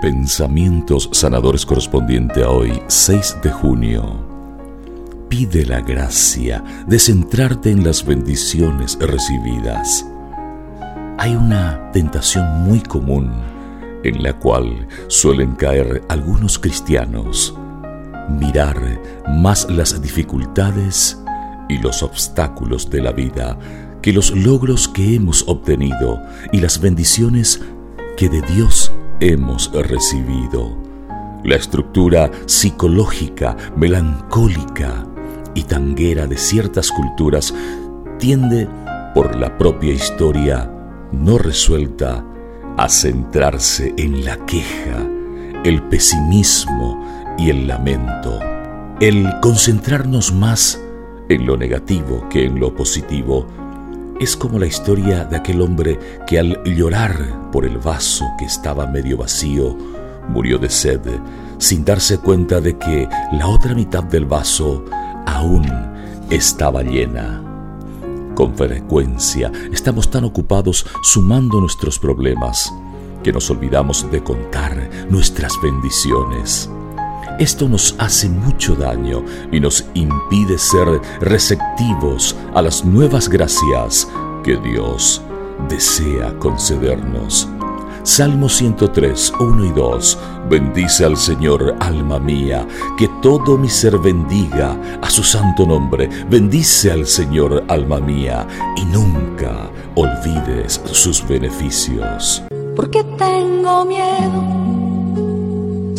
Pensamientos sanadores correspondiente a hoy, 6 de junio. Pide la gracia de centrarte en las bendiciones recibidas. Hay una tentación muy común en la cual suelen caer algunos cristianos. Mirar más las dificultades y los obstáculos de la vida que los logros que hemos obtenido y las bendiciones que de Dios hemos recibido. La estructura psicológica, melancólica y tanguera de ciertas culturas tiende, por la propia historia no resuelta, a centrarse en la queja, el pesimismo y el lamento. El concentrarnos más en lo negativo que en lo positivo es como la historia de aquel hombre que al llorar por el vaso que estaba medio vacío, murió de sed, sin darse cuenta de que la otra mitad del vaso aún estaba llena. Con frecuencia estamos tan ocupados sumando nuestros problemas que nos olvidamos de contar nuestras bendiciones. Esto nos hace mucho daño y nos impide ser receptivos a las nuevas gracias que Dios desea concedernos. Salmo 103, 1 y 2. Bendice al Señor, alma mía, que todo mi ser bendiga a su santo nombre. Bendice al Señor, alma mía, y nunca olvides sus beneficios. Porque tengo miedo